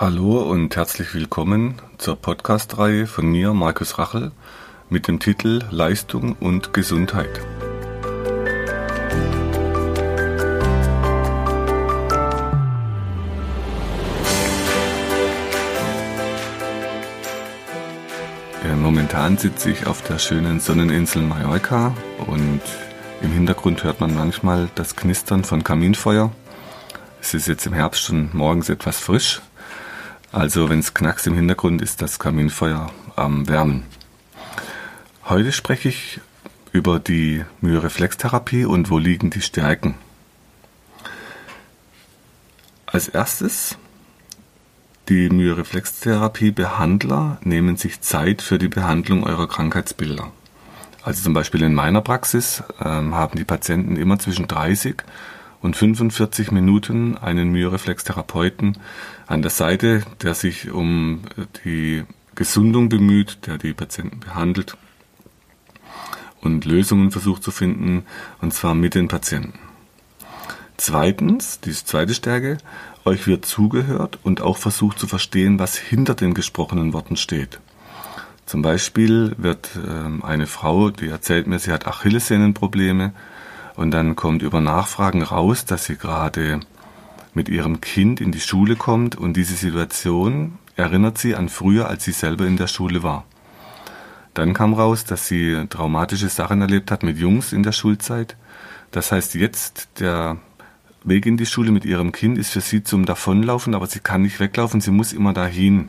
Hallo und herzlich willkommen zur Podcast-Reihe von mir, Markus Rachel, mit dem Titel Leistung und Gesundheit. Ja, momentan sitze ich auf der schönen Sonneninsel Mallorca und im Hintergrund hört man manchmal das Knistern von Kaminfeuer. Es ist jetzt im Herbst schon morgens etwas frisch, also wenn es knackst im Hintergrund, ist das Kaminfeuer am Wärmen. Heute spreche ich über die Myoreflextherapie und wo liegen die Stärken. Als erstes, die Myoreflextherapie-Behandler nehmen sich Zeit für die Behandlung eurer Krankheitsbilder. Also zum Beispiel in meiner Praxis ähm, haben die Patienten immer zwischen 30 und 45 Minuten einen Myoreflex-Therapeuten an der Seite, der sich um die Gesundung bemüht, der die Patienten behandelt und Lösungen versucht zu finden, und zwar mit den Patienten. Zweitens, die zweite Stärke, euch wird zugehört und auch versucht zu verstehen, was hinter den gesprochenen Worten steht. Zum Beispiel wird ähm, eine Frau, die erzählt mir, sie hat Achillessehnenprobleme und dann kommt über Nachfragen raus, dass sie gerade mit ihrem Kind in die Schule kommt und diese Situation erinnert sie an früher, als sie selber in der Schule war. Dann kam raus, dass sie traumatische Sachen erlebt hat mit Jungs in der Schulzeit. Das heißt, jetzt der Weg in die Schule mit ihrem Kind ist für sie zum Davonlaufen, aber sie kann nicht weglaufen, sie muss immer dahin.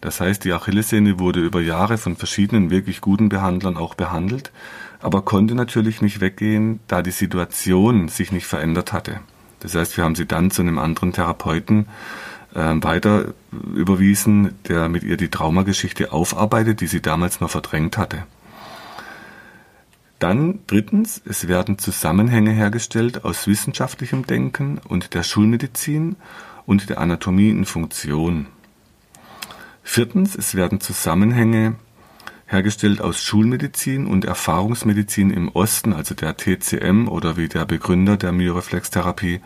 Das heißt, die Achillessehne wurde über Jahre von verschiedenen wirklich guten Behandlern auch behandelt aber konnte natürlich nicht weggehen, da die Situation sich nicht verändert hatte. Das heißt, wir haben sie dann zu einem anderen Therapeuten äh, weiter überwiesen, der mit ihr die Traumageschichte aufarbeitet, die sie damals noch verdrängt hatte. Dann drittens, es werden Zusammenhänge hergestellt aus wissenschaftlichem Denken und der Schulmedizin und der Anatomie in Funktion. Viertens, es werden Zusammenhänge hergestellt aus Schulmedizin und Erfahrungsmedizin im Osten, also der TCM oder wie der Begründer der Myoreflextherapie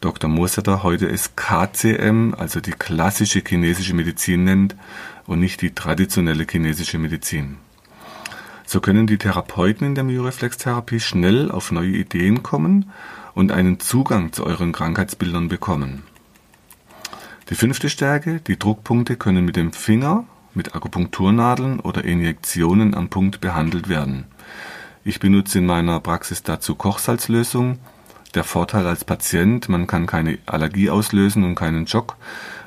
Dr. Mosetter heute es KCM, also die klassische chinesische Medizin nennt und nicht die traditionelle chinesische Medizin. So können die Therapeuten in der Myoreflextherapie schnell auf neue Ideen kommen und einen Zugang zu euren Krankheitsbildern bekommen. Die fünfte Stärke, die Druckpunkte können mit dem Finger mit Akupunkturnadeln oder Injektionen am Punkt behandelt werden. Ich benutze in meiner Praxis dazu Kochsalzlösung. Der Vorteil als Patient, man kann keine Allergie auslösen und keinen Schock.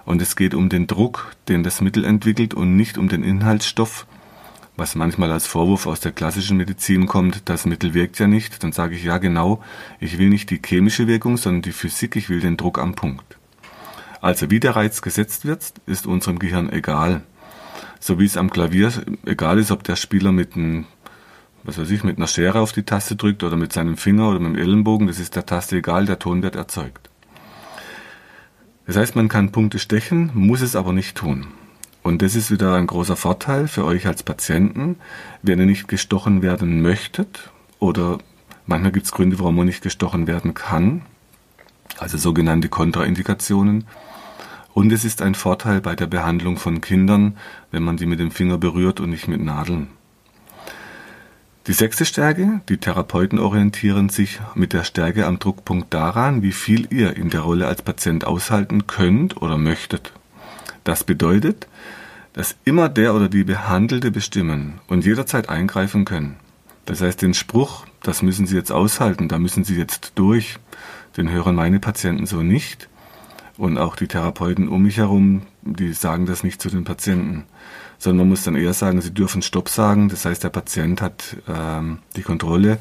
Und es geht um den Druck, den das Mittel entwickelt und nicht um den Inhaltsstoff, was manchmal als Vorwurf aus der klassischen Medizin kommt, das Mittel wirkt ja nicht. Dann sage ich ja genau, ich will nicht die chemische Wirkung, sondern die Physik, ich will den Druck am Punkt. Also wie der Reiz gesetzt wird, ist unserem Gehirn egal so wie es am Klavier egal ist, ob der Spieler mit einem, was weiß ich, mit einer Schere auf die Taste drückt oder mit seinem Finger oder mit dem Ellenbogen, das ist der Taste egal, der Ton wird erzeugt. Das heißt, man kann Punkte stechen, muss es aber nicht tun. Und das ist wieder ein großer Vorteil für euch als Patienten, wenn ihr nicht gestochen werden möchtet oder manchmal gibt es Gründe, warum man nicht gestochen werden kann, also sogenannte Kontraindikationen. Und es ist ein Vorteil bei der Behandlung von Kindern, wenn man die mit dem Finger berührt und nicht mit Nadeln. Die sechste Stärke, die Therapeuten orientieren sich mit der Stärke am Druckpunkt daran, wie viel ihr in der Rolle als Patient aushalten könnt oder möchtet. Das bedeutet, dass immer der oder die Behandelte bestimmen und jederzeit eingreifen können. Das heißt, den Spruch, das müssen Sie jetzt aushalten, da müssen Sie jetzt durch, den hören meine Patienten so nicht. Und auch die Therapeuten um mich herum, die sagen das nicht zu den Patienten, sondern man muss dann eher sagen, sie dürfen Stopp sagen. Das heißt, der Patient hat ähm, die Kontrolle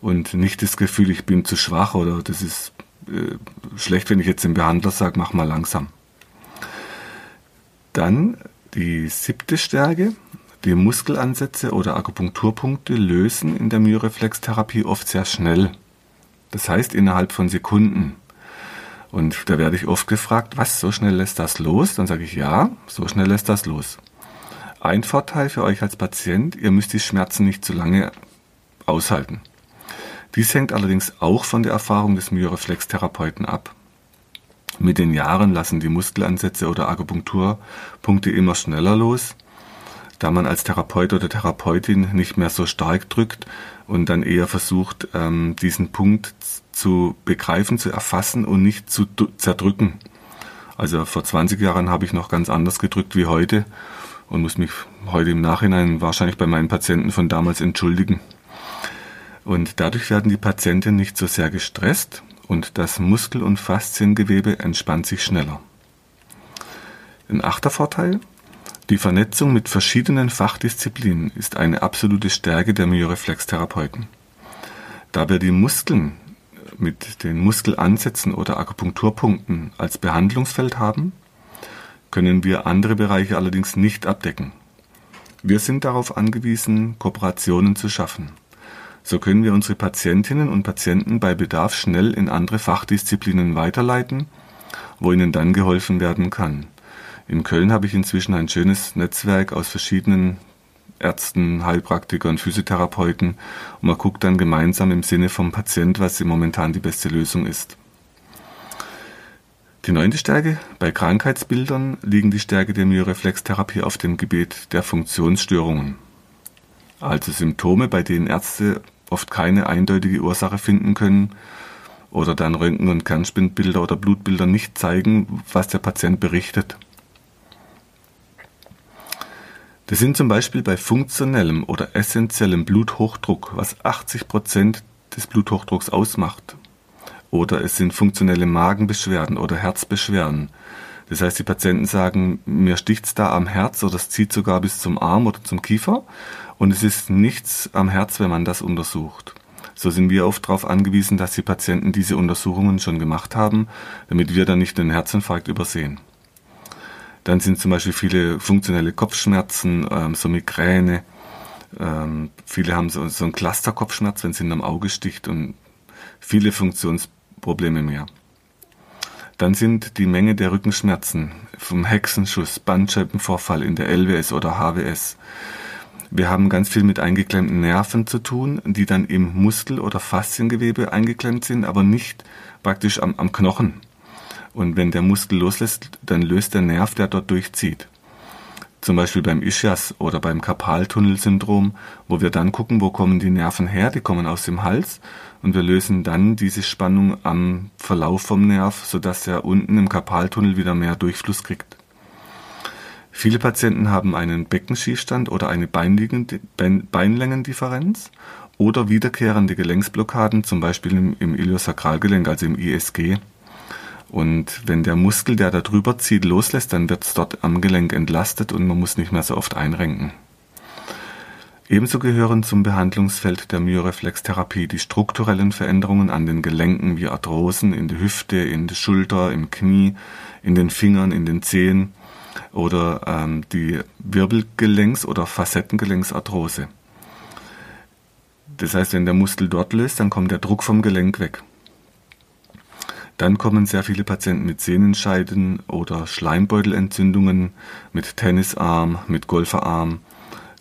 und nicht das Gefühl, ich bin zu schwach oder das ist äh, schlecht, wenn ich jetzt dem Behandler sage, mach mal langsam. Dann die siebte Stärke. Die Muskelansätze oder Akupunkturpunkte lösen in der Myoreflextherapie oft sehr schnell. Das heißt innerhalb von Sekunden. Und da werde ich oft gefragt, was, so schnell lässt das los? Dann sage ich, ja, so schnell lässt das los. Ein Vorteil für euch als Patient, ihr müsst die Schmerzen nicht zu lange aushalten. Dies hängt allerdings auch von der Erfahrung des Myoreflex-Therapeuten ab. Mit den Jahren lassen die Muskelansätze oder Akupunkturpunkte immer schneller los, da man als Therapeut oder Therapeutin nicht mehr so stark drückt und dann eher versucht, ähm, diesen Punkt zu begreifen, zu erfassen und nicht zu zerdrücken. Also vor 20 Jahren habe ich noch ganz anders gedrückt wie heute und muss mich heute im Nachhinein wahrscheinlich bei meinen Patienten von damals entschuldigen. Und dadurch werden die Patienten nicht so sehr gestresst und das Muskel- und Fasziengewebe entspannt sich schneller. Ein achter Vorteil, die Vernetzung mit verschiedenen Fachdisziplinen ist eine absolute Stärke der Myoreflextherapeuten. Da wir die Muskeln mit den Muskelansätzen oder Akupunkturpunkten als Behandlungsfeld haben, können wir andere Bereiche allerdings nicht abdecken. Wir sind darauf angewiesen, Kooperationen zu schaffen. So können wir unsere Patientinnen und Patienten bei Bedarf schnell in andere Fachdisziplinen weiterleiten, wo ihnen dann geholfen werden kann. In Köln habe ich inzwischen ein schönes Netzwerk aus verschiedenen Ärzten, Heilpraktikern, Physiotherapeuten und man guckt dann gemeinsam im Sinne vom Patient, was momentan die beste Lösung ist. Die neunte Stärke. Bei Krankheitsbildern liegen die Stärke der Myoreflextherapie auf dem Gebiet der Funktionsstörungen. Also Symptome, bei denen Ärzte oft keine eindeutige Ursache finden können oder dann Röntgen- und Kernspinbilder oder Blutbilder nicht zeigen, was der Patient berichtet. Das sind zum Beispiel bei funktionellem oder essentiellem Bluthochdruck, was 80 Prozent des Bluthochdrucks ausmacht. Oder es sind funktionelle Magenbeschwerden oder Herzbeschwerden. Das heißt, die Patienten sagen, mir sticht's da am Herz oder es zieht sogar bis zum Arm oder zum Kiefer und es ist nichts am Herz, wenn man das untersucht. So sind wir oft darauf angewiesen, dass die Patienten diese Untersuchungen schon gemacht haben, damit wir dann nicht den Herzinfarkt übersehen. Dann sind zum Beispiel viele funktionelle Kopfschmerzen, ähm, so Migräne. Ähm, viele haben so, so einen Clusterkopfschmerz, wenn es in einem Auge sticht und viele Funktionsprobleme mehr. Dann sind die Menge der Rückenschmerzen vom Hexenschuss, Bandscheibenvorfall in der LWS oder HWS, wir haben ganz viel mit eingeklemmten Nerven zu tun, die dann im Muskel- oder Fasziengewebe eingeklemmt sind, aber nicht praktisch am, am Knochen. Und wenn der Muskel loslässt, dann löst der Nerv, der dort durchzieht. Zum Beispiel beim Ischias oder beim Karpaltunnelsyndrom, wo wir dann gucken, wo kommen die Nerven her, die kommen aus dem Hals und wir lösen dann diese Spannung am Verlauf vom Nerv, sodass er unten im Karpaltunnel wieder mehr Durchfluss kriegt. Viele Patienten haben einen Beckenschiefstand oder eine Beinlängendifferenz oder wiederkehrende Gelenksblockaden, zum Beispiel im, im Iliosakralgelenk, also im ISG. Und wenn der Muskel, der da drüber zieht, loslässt, dann wird es dort am Gelenk entlastet und man muss nicht mehr so oft einrenken. Ebenso gehören zum Behandlungsfeld der Myoreflextherapie die strukturellen Veränderungen an den Gelenken wie Arthrosen in der Hüfte, in der Schulter, im Knie, in den Fingern, in den Zehen oder ähm, die Wirbelgelenks- oder Facettengelenksarthrose. Das heißt, wenn der Muskel dort löst, dann kommt der Druck vom Gelenk weg. Dann kommen sehr viele Patienten mit Sehnenscheiden oder Schleimbeutelentzündungen, mit Tennisarm, mit Golferarm.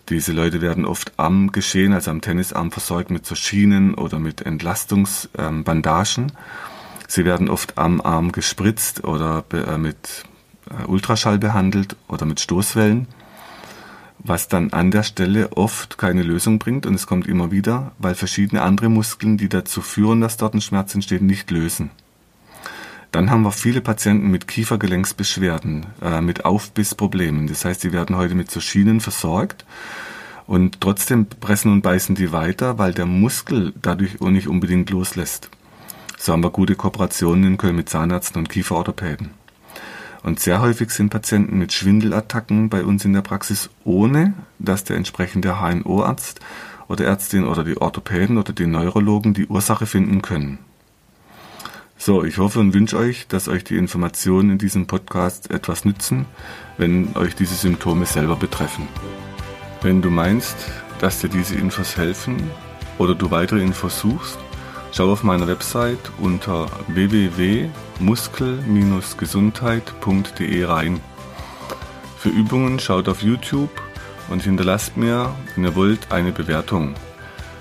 Diese Leute werden oft am Geschehen, also am Tennisarm, versorgt mit so Schienen oder mit Entlastungsbandagen. Sie werden oft am Arm gespritzt oder äh, mit äh, Ultraschall behandelt oder mit Stoßwellen, was dann an der Stelle oft keine Lösung bringt und es kommt immer wieder, weil verschiedene andere Muskeln, die dazu führen, dass dort ein Schmerz entsteht, nicht lösen. Dann haben wir viele Patienten mit Kiefergelenksbeschwerden, äh, mit Aufbissproblemen. Das heißt, sie werden heute mit so Schienen versorgt und trotzdem pressen und beißen die weiter, weil der Muskel dadurch auch nicht unbedingt loslässt. So haben wir gute Kooperationen in Köln mit Zahnärzten und Kieferorthopäden. Und sehr häufig sind Patienten mit Schwindelattacken bei uns in der Praxis, ohne dass der entsprechende HNO-Arzt oder Ärztin oder die Orthopäden oder die Neurologen die Ursache finden können. So, ich hoffe und wünsche euch, dass euch die Informationen in diesem Podcast etwas nützen, wenn euch diese Symptome selber betreffen. Wenn du meinst, dass dir diese Infos helfen oder du weitere Infos suchst, Schau auf meiner Website unter www.muskel-gesundheit.de rein. Für Übungen schaut auf YouTube und hinterlasst mir, wenn ihr wollt, eine Bewertung.